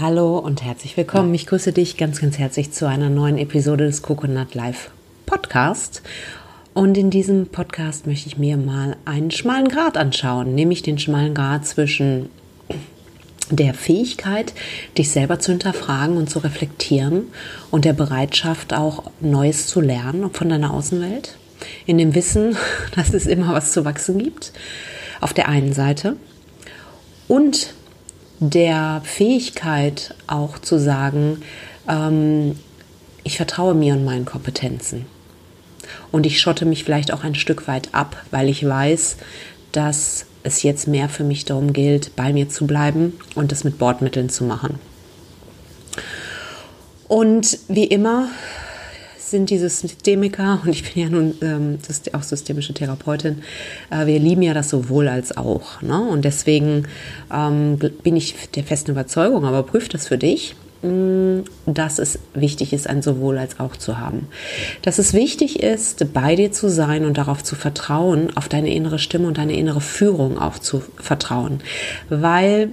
Hallo und herzlich willkommen. Ich grüße dich ganz, ganz herzlich zu einer neuen Episode des Coconut Live Podcast. Und in diesem Podcast möchte ich mir mal einen schmalen Grad anschauen, nämlich den schmalen Grad zwischen der Fähigkeit, dich selber zu hinterfragen und zu reflektieren und der Bereitschaft auch Neues zu lernen von deiner Außenwelt, in dem Wissen, dass es immer was zu wachsen gibt, auf der einen Seite und der Fähigkeit auch zu sagen, ähm, ich vertraue mir und meinen Kompetenzen. Und ich schotte mich vielleicht auch ein Stück weit ab, weil ich weiß, dass es jetzt mehr für mich darum gilt, bei mir zu bleiben und es mit Bordmitteln zu machen. Und wie immer sind die Systemiker, und ich bin ja nun ähm, auch systemische Therapeutin, äh, wir lieben ja das sowohl als auch. Ne? Und deswegen ähm, bin ich der festen Überzeugung, aber prüf das für dich, mm, dass es wichtig ist, ein sowohl als auch zu haben. Dass es wichtig ist, bei dir zu sein und darauf zu vertrauen, auf deine innere Stimme und deine innere Führung auch zu vertrauen. Weil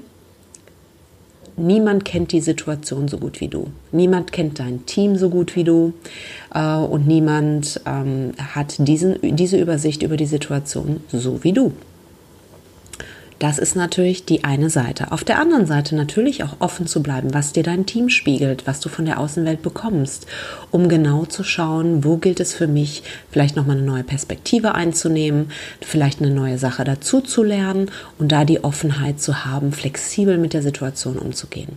niemand kennt die Situation so gut wie du. Niemand kennt dein Team so gut wie du. Äh, und niemand ähm, hat diesen, diese Übersicht über die Situation so wie du. Das ist natürlich die eine Seite. Auf der anderen Seite natürlich auch offen zu bleiben, was dir dein Team spiegelt, was du von der Außenwelt bekommst, um genau zu schauen, wo gilt es für mich, vielleicht nochmal eine neue Perspektive einzunehmen, vielleicht eine neue Sache dazu zu lernen und da die Offenheit zu haben, flexibel mit der Situation umzugehen.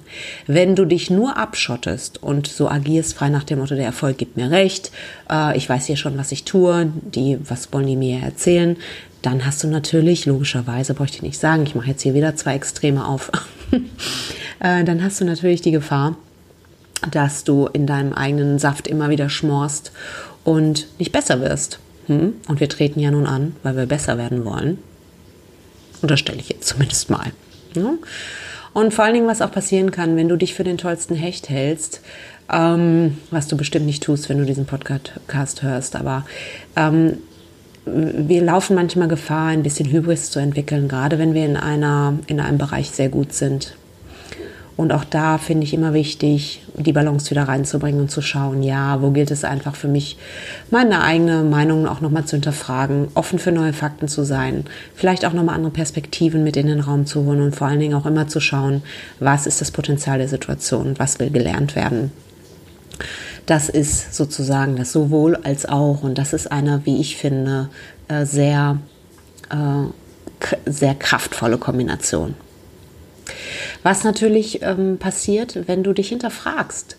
Wenn du dich nur abschottest und so agierst, frei nach dem Motto, der Erfolg gibt mir recht, äh, ich weiß hier schon, was ich tue, die, was wollen die mir erzählen, dann hast du natürlich, logischerweise, bräuchte ich nicht sagen, ich mache jetzt hier wieder zwei Extreme auf, äh, dann hast du natürlich die Gefahr, dass du in deinem eigenen Saft immer wieder schmorst und nicht besser wirst. Hm? Und wir treten ja nun an, weil wir besser werden wollen. Unterstelle ich jetzt zumindest mal. Ja? Und vor allen Dingen, was auch passieren kann, wenn du dich für den tollsten Hecht hältst, ähm, was du bestimmt nicht tust, wenn du diesen Podcast hörst, aber ähm, wir laufen manchmal Gefahr, ein bisschen Hybris zu entwickeln, gerade wenn wir in, einer, in einem Bereich sehr gut sind. Und auch da finde ich immer wichtig, die Balance wieder reinzubringen und zu schauen, ja, wo gilt es einfach für mich, meine eigene Meinung auch nochmal zu hinterfragen, offen für neue Fakten zu sein, vielleicht auch nochmal andere Perspektiven mit in den Raum zu holen und vor allen Dingen auch immer zu schauen, was ist das Potenzial der Situation, was will gelernt werden. Das ist sozusagen das sowohl als auch und das ist eine, wie ich finde, äh, sehr, äh, sehr kraftvolle Kombination. Was natürlich ähm, passiert, wenn du dich hinterfragst.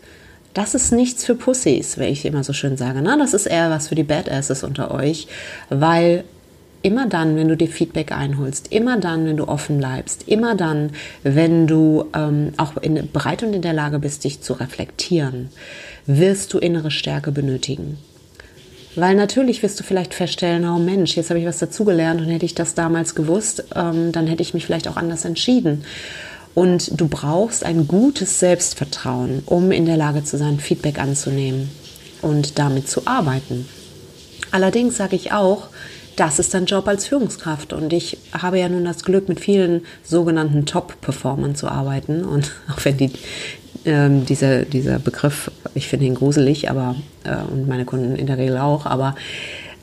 Das ist nichts für Pussys, wie ich immer so schön sage. Na, das ist eher was für die Badasses unter euch, weil immer dann, wenn du dir Feedback einholst, immer dann, wenn du offen bleibst, immer dann, wenn du ähm, auch in, bereit und in der Lage bist, dich zu reflektieren, wirst du innere Stärke benötigen. Weil natürlich wirst du vielleicht feststellen, oh Mensch, jetzt habe ich was dazugelernt und hätte ich das damals gewusst, ähm, dann hätte ich mich vielleicht auch anders entschieden. Und du brauchst ein gutes Selbstvertrauen, um in der Lage zu sein, Feedback anzunehmen und damit zu arbeiten. Allerdings sage ich auch, das ist dein Job als Führungskraft. Und ich habe ja nun das Glück, mit vielen sogenannten Top-Performern zu arbeiten. Und auch wenn die ähm, dieser, dieser Begriff, ich finde ihn gruselig, aber äh, und meine Kunden in der Regel auch, aber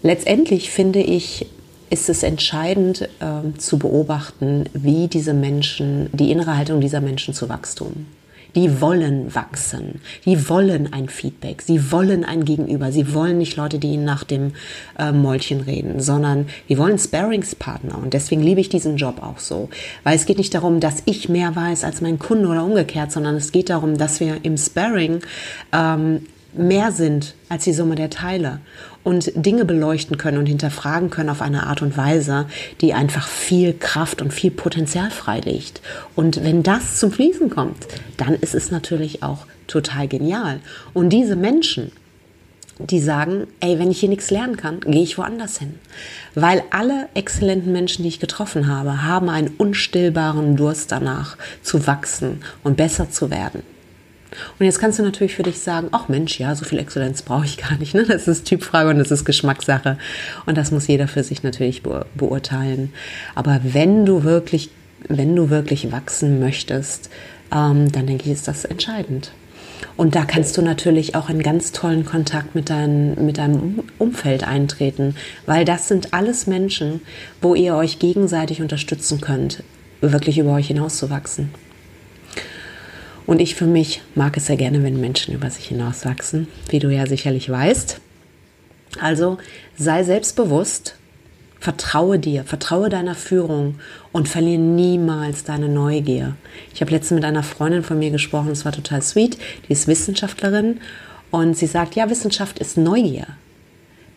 letztendlich finde ich, ist es entscheidend äh, zu beobachten, wie diese Menschen, die innere Haltung dieser Menschen zu Wachstum die wollen wachsen, die wollen ein Feedback, sie wollen ein Gegenüber, sie wollen nicht Leute, die ihnen nach dem äh, Mäulchen reden, sondern die wollen Sparingspartner und deswegen liebe ich diesen Job auch so, weil es geht nicht darum, dass ich mehr weiß als mein Kunde oder umgekehrt, sondern es geht darum, dass wir im Sparing ähm, mehr sind als die Summe der Teile und Dinge beleuchten können und hinterfragen können auf eine Art und Weise, die einfach viel Kraft und viel Potenzial freilegt. Und wenn das zum Fließen kommt, dann ist es natürlich auch total genial. Und diese Menschen, die sagen, ey, wenn ich hier nichts lernen kann, gehe ich woanders hin. Weil alle exzellenten Menschen, die ich getroffen habe, haben einen unstillbaren Durst danach zu wachsen und besser zu werden. Und jetzt kannst du natürlich für dich sagen, ach Mensch, ja, so viel Exzellenz brauche ich gar nicht. Ne? Das ist Typfrage und das ist Geschmackssache. Und das muss jeder für sich natürlich beurteilen. Aber wenn du wirklich, wenn du wirklich wachsen möchtest, ähm, dann denke ich, ist das entscheidend. Und da kannst du natürlich auch in ganz tollen Kontakt mit, dein, mit deinem Umfeld eintreten, weil das sind alles Menschen, wo ihr euch gegenseitig unterstützen könnt, wirklich über euch hinauszuwachsen. Und ich für mich mag es sehr gerne, wenn Menschen über sich hinauswachsen, wie du ja sicherlich weißt. Also sei selbstbewusst, vertraue dir, vertraue deiner Führung und verliere niemals deine Neugier. Ich habe letztens mit einer Freundin von mir gesprochen, es war total sweet, die ist Wissenschaftlerin und sie sagt, ja, Wissenschaft ist Neugier.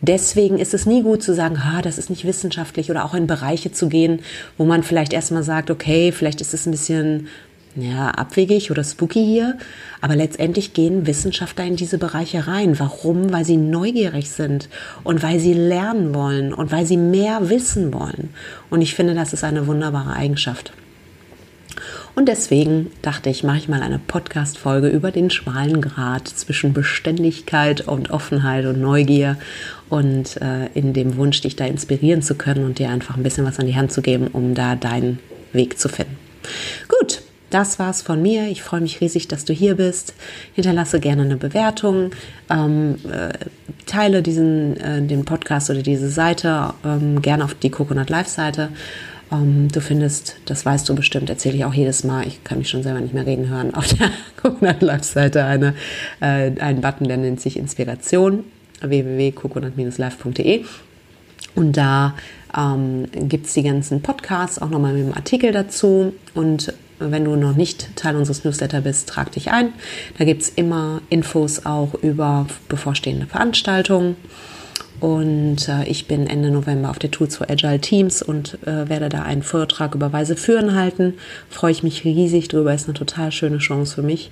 Deswegen ist es nie gut zu sagen, ha, das ist nicht wissenschaftlich oder auch in Bereiche zu gehen, wo man vielleicht erstmal sagt, okay, vielleicht ist es ein bisschen ja, abwegig oder spooky hier. Aber letztendlich gehen Wissenschaftler in diese Bereiche rein. Warum? Weil sie neugierig sind und weil sie lernen wollen und weil sie mehr wissen wollen. Und ich finde, das ist eine wunderbare Eigenschaft. Und deswegen dachte ich, mache ich mal eine Podcast-Folge über den schmalen Grad zwischen Beständigkeit und Offenheit und Neugier und äh, in dem Wunsch, dich da inspirieren zu können und dir einfach ein bisschen was an die Hand zu geben, um da deinen Weg zu finden. Gut, das war's von mir. Ich freue mich riesig, dass du hier bist. Hinterlasse gerne eine Bewertung, ähm, äh, teile diesen äh, den Podcast oder diese Seite ähm, gerne auf die Coconut Live Seite. Ähm, du findest, das weißt du bestimmt, erzähle ich auch jedes Mal. Ich kann mich schon selber nicht mehr reden hören. Auf der Coconut Live Seite eine äh, einen Button, der nennt sich Inspiration www.coconut-live.de und da ähm, gibt es die ganzen Podcasts, auch nochmal mit dem Artikel dazu. Und wenn du noch nicht Teil unseres Newsletter bist, trag dich ein. Da gibt es immer Infos auch über bevorstehende Veranstaltungen. Und äh, ich bin Ende November auf der Tour zu Agile Teams und äh, werde da einen Vortrag über Weise führen halten. Freue ich mich riesig drüber, ist eine total schöne Chance für mich.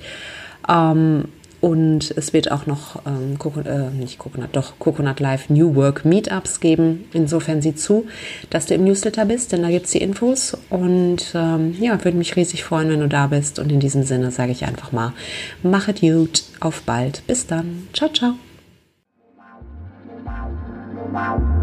Ähm, und es wird auch noch, ähm, Coconut, äh, nicht Coconut, doch Coconut Live New Work Meetups geben. Insofern sieh zu, dass du im Newsletter bist, denn da gibt es die Infos. Und ähm, ja, würde mich riesig freuen, wenn du da bist. Und in diesem Sinne sage ich einfach mal, mach es gut, auf bald. Bis dann. Ciao, ciao. Wow.